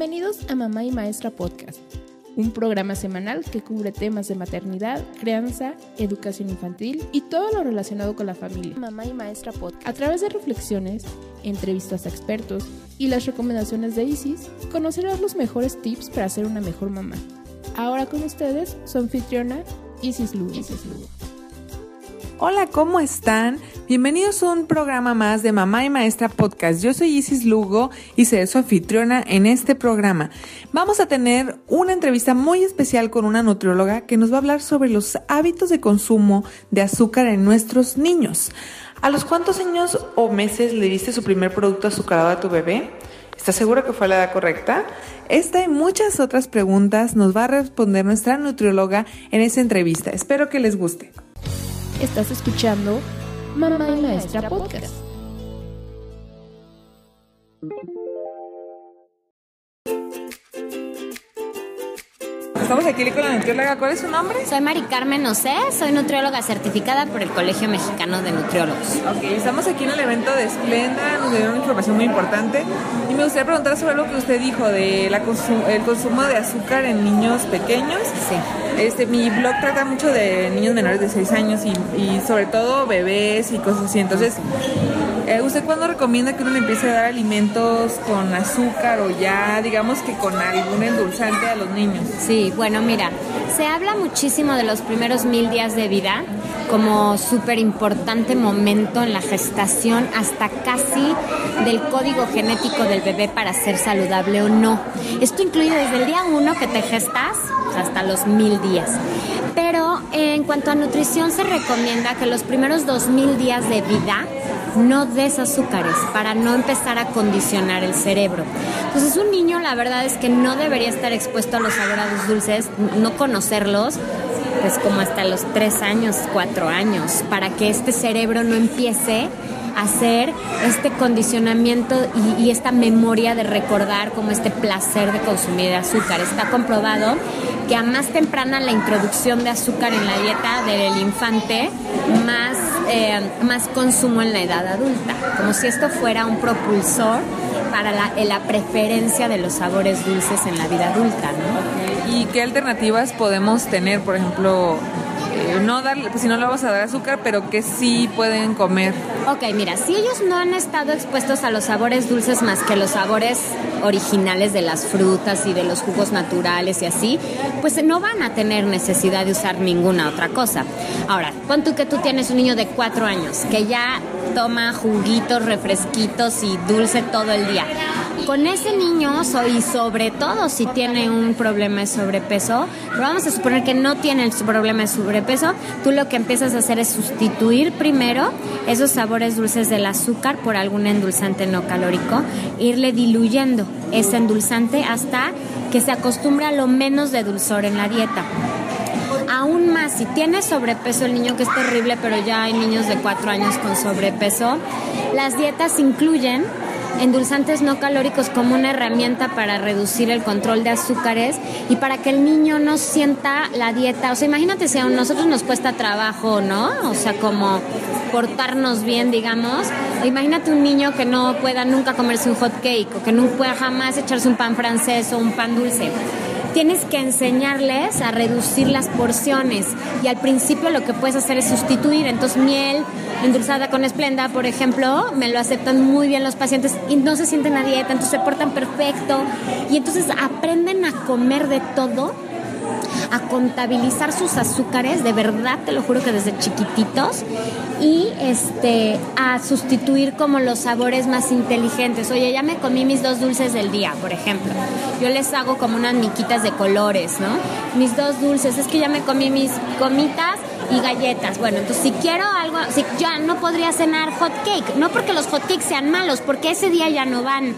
Bienvenidos a Mamá y Maestra Podcast, un programa semanal que cubre temas de maternidad, crianza, educación infantil y todo lo relacionado con la familia. Mamá y Maestra Podcast. A través de reflexiones, entrevistas a expertos y las recomendaciones de Isis, conocerás los mejores tips para ser una mejor mamá. Ahora con ustedes, su anfitriona Isis Lugo. Isis Lugo. Hola, ¿cómo están? Bienvenidos a un programa más de Mamá y Maestra Podcast. Yo soy Isis Lugo y seré su anfitriona en este programa. Vamos a tener una entrevista muy especial con una nutrióloga que nos va a hablar sobre los hábitos de consumo de azúcar en nuestros niños. ¿A los cuántos años o meses le diste su primer producto azucarado a tu bebé? ¿Estás segura que fue la edad correcta? Esta y muchas otras preguntas nos va a responder nuestra nutrióloga en esta entrevista. Espero que les guste. Estás escuchando Mamá y Maestra Podcast. Estamos aquí con la nutrióloga. ¿Cuál es su nombre? Soy Mari Carmen Osé, soy nutrióloga certificada por el Colegio Mexicano de Nutriólogos. Ok, estamos aquí en el evento de Splenda, nos dieron información muy importante y me gustaría preguntar sobre lo que usted dijo de la el consumo de azúcar en niños pequeños. Sí. Este, mi blog trata mucho de niños menores de 6 años y, y sobre todo bebés y cosas así. Entonces, eh, ¿usted cuándo recomienda que uno le empiece a dar alimentos con azúcar o ya, digamos que con algún endulzante a los niños? Sí, bueno, mira, se habla muchísimo de los primeros mil días de vida como súper importante momento en la gestación hasta casi del código genético del bebé para ser saludable o no. Esto incluye desde el día uno que te gestas hasta los mil días. Pero en cuanto a nutrición se recomienda que los primeros dos mil días de vida no des azúcares para no empezar a condicionar el cerebro. Entonces un niño la verdad es que no debería estar expuesto a los sabores dulces, no conocerlos, pues como hasta los tres años, cuatro años, para que este cerebro no empiece a hacer este condicionamiento y, y, esta memoria de recordar como este placer de consumir azúcar. Está comprobado que a más temprana la introducción de azúcar en la dieta del infante, más, eh, más consumo en la edad adulta, como si esto fuera un propulsor para la, la preferencia de los sabores dulces en la vida adulta. ¿no? ¿Y qué alternativas podemos tener? Por ejemplo, eh, no darle, pues si no le vamos a dar azúcar, pero que sí pueden comer. Ok, mira, si ellos no han estado expuestos a los sabores dulces más que los sabores originales de las frutas y de los jugos naturales y así, pues no van a tener necesidad de usar ninguna otra cosa. Ahora, pon tú que tú tienes un niño de cuatro años que ya toma juguitos, refresquitos y dulce todo el día. Con ese niño, y sobre todo si tiene un problema de sobrepeso, pero vamos a suponer que no tiene el problema de sobrepeso, tú lo que empiezas a hacer es sustituir primero esos sabores dulces del azúcar por algún endulzante no calórico, irle diluyendo ese endulzante hasta que se acostumbre a lo menos de dulzor en la dieta. Si tiene sobrepeso el niño, que es terrible, pero ya hay niños de 4 años con sobrepeso, las dietas incluyen endulzantes no calóricos como una herramienta para reducir el control de azúcares y para que el niño no sienta la dieta. O sea, imagínate si a nosotros nos cuesta trabajo, ¿no? O sea, como portarnos bien, digamos. Imagínate un niño que no pueda nunca comerse un hot cake o que no pueda jamás echarse un pan francés o un pan dulce tienes que enseñarles a reducir las porciones y al principio lo que puedes hacer es sustituir. Entonces miel endulzada con esplenda, por ejemplo, me lo aceptan muy bien los pacientes y no se sienten a dieta, entonces se portan perfecto y entonces aprenden a comer de todo a contabilizar sus azúcares, de verdad te lo juro que desde chiquititos, y este a sustituir como los sabores más inteligentes. Oye, ya me comí mis dos dulces del día, por ejemplo. Yo les hago como unas miquitas de colores, ¿no? Mis dos dulces, es que ya me comí mis comitas y galletas. Bueno, entonces si quiero algo, si ya no podría cenar hot cake, no porque los hot cakes sean malos, porque ese día ya no van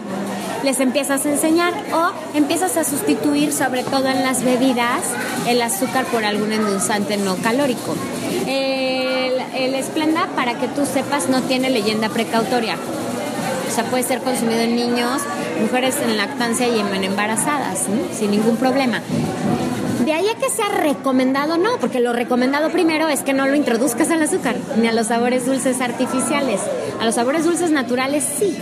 les empiezas a enseñar o empiezas a sustituir, sobre todo en las bebidas, el azúcar por algún endulzante no calórico. El, Esplenda, para que tú sepas, no tiene leyenda precautoria. O sea, puede ser consumido en niños, mujeres en lactancia y en embarazadas, sin ningún problema. De ahí a que sea recomendado, no, porque lo recomendado primero es que no lo introduzcas al azúcar ni a los sabores dulces artificiales. A los sabores dulces naturales sí.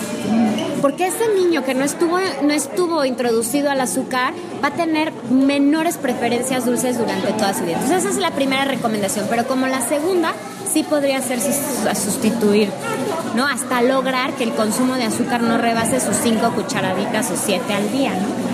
Porque ese niño que no estuvo, no estuvo introducido al azúcar va a tener menores preferencias dulces durante toda su vida. Entonces esa es la primera recomendación. Pero como la segunda, sí podría ser sustituir, ¿no? Hasta lograr que el consumo de azúcar no rebase sus cinco cucharaditas o siete al día, ¿no?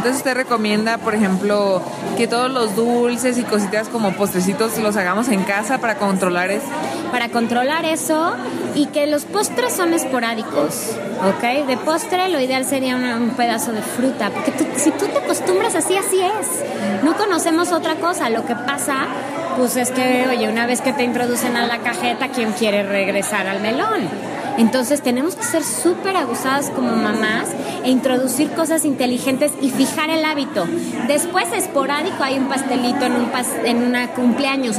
Entonces usted recomienda, por ejemplo, que todos los dulces y cositas como postrecitos los hagamos en casa para controlar eso. Para controlar eso y que los postres son esporádicos, ¿ok? De postre lo ideal sería un pedazo de fruta, porque si tú te acostumbras así, así es. No conocemos otra cosa. Lo que pasa, pues es que, oye, una vez que te introducen a la cajeta, ¿quién quiere regresar al melón? Entonces tenemos que ser súper abusadas como mamás e introducir cosas inteligentes y fijar el hábito. Después esporádico hay un pastelito en un en una cumpleaños,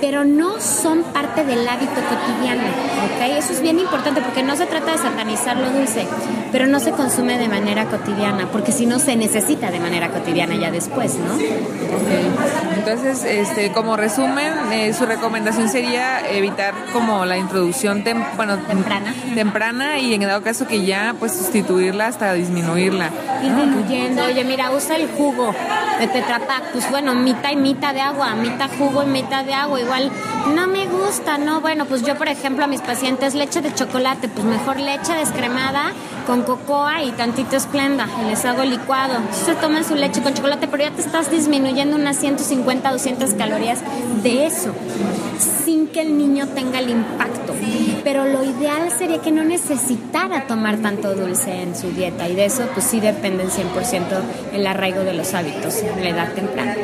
pero no son parte del hábito cotidiano, ¿ok? Eso es bien importante porque no se trata de satanizar lo dulce, pero no se consume de manera cotidiana, porque si no se necesita de manera cotidiana ya después, ¿no? Entonces, este, como resumen, eh, su recomendación sería evitar como la introducción bueno, temprana. temprana y en dado caso que ya, pues sustituirla hasta disminuirla. Disminuyendo, oye, mira, usa el jugo de Tetra pues bueno, mitad y mitad de agua, mitad jugo y mitad de agua, igual no me gusta, ¿no? Bueno, pues yo, por ejemplo, a mis pacientes leche de chocolate, pues mejor leche descremada con cocoa y tantito esplenda y les hago licuado. Se toman su leche con chocolate, pero ya te estás disminuyendo unas 150, 200 calorías de eso, sin que el niño tenga el impacto. Pero lo ideal sería que no necesitara tomar tanto dulce en su dieta y de eso pues sí depende el 100% el arraigo de los hábitos en la edad temprana.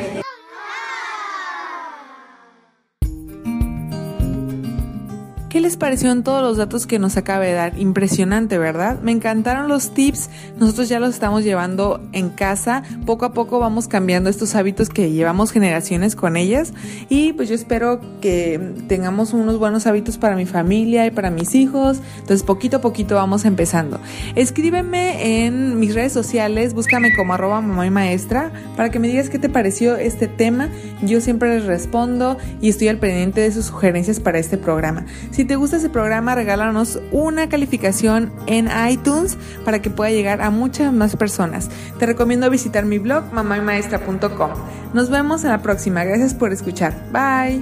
¿Qué les parecieron todos los datos que nos acaba de dar? Impresionante, ¿verdad? Me encantaron los tips. Nosotros ya los estamos llevando en casa. Poco a poco vamos cambiando estos hábitos que llevamos generaciones con ellas. Y pues yo espero que tengamos unos buenos hábitos para mi familia y para mis hijos. Entonces poquito a poquito vamos empezando. Escríbeme en mis redes sociales, búscame como arroba mamá y maestra para que me digas qué te pareció este tema. Yo siempre les respondo y estoy al pendiente de sus sugerencias para este programa. Si te gusta ese programa, regálanos una calificación en iTunes para que pueda llegar a muchas más personas. Te recomiendo visitar mi blog mamaymaestra.com. Nos vemos en la próxima. Gracias por escuchar. Bye.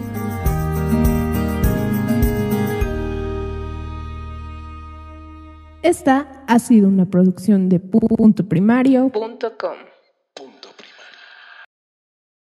Esta ha sido una producción de puntoprimario.com.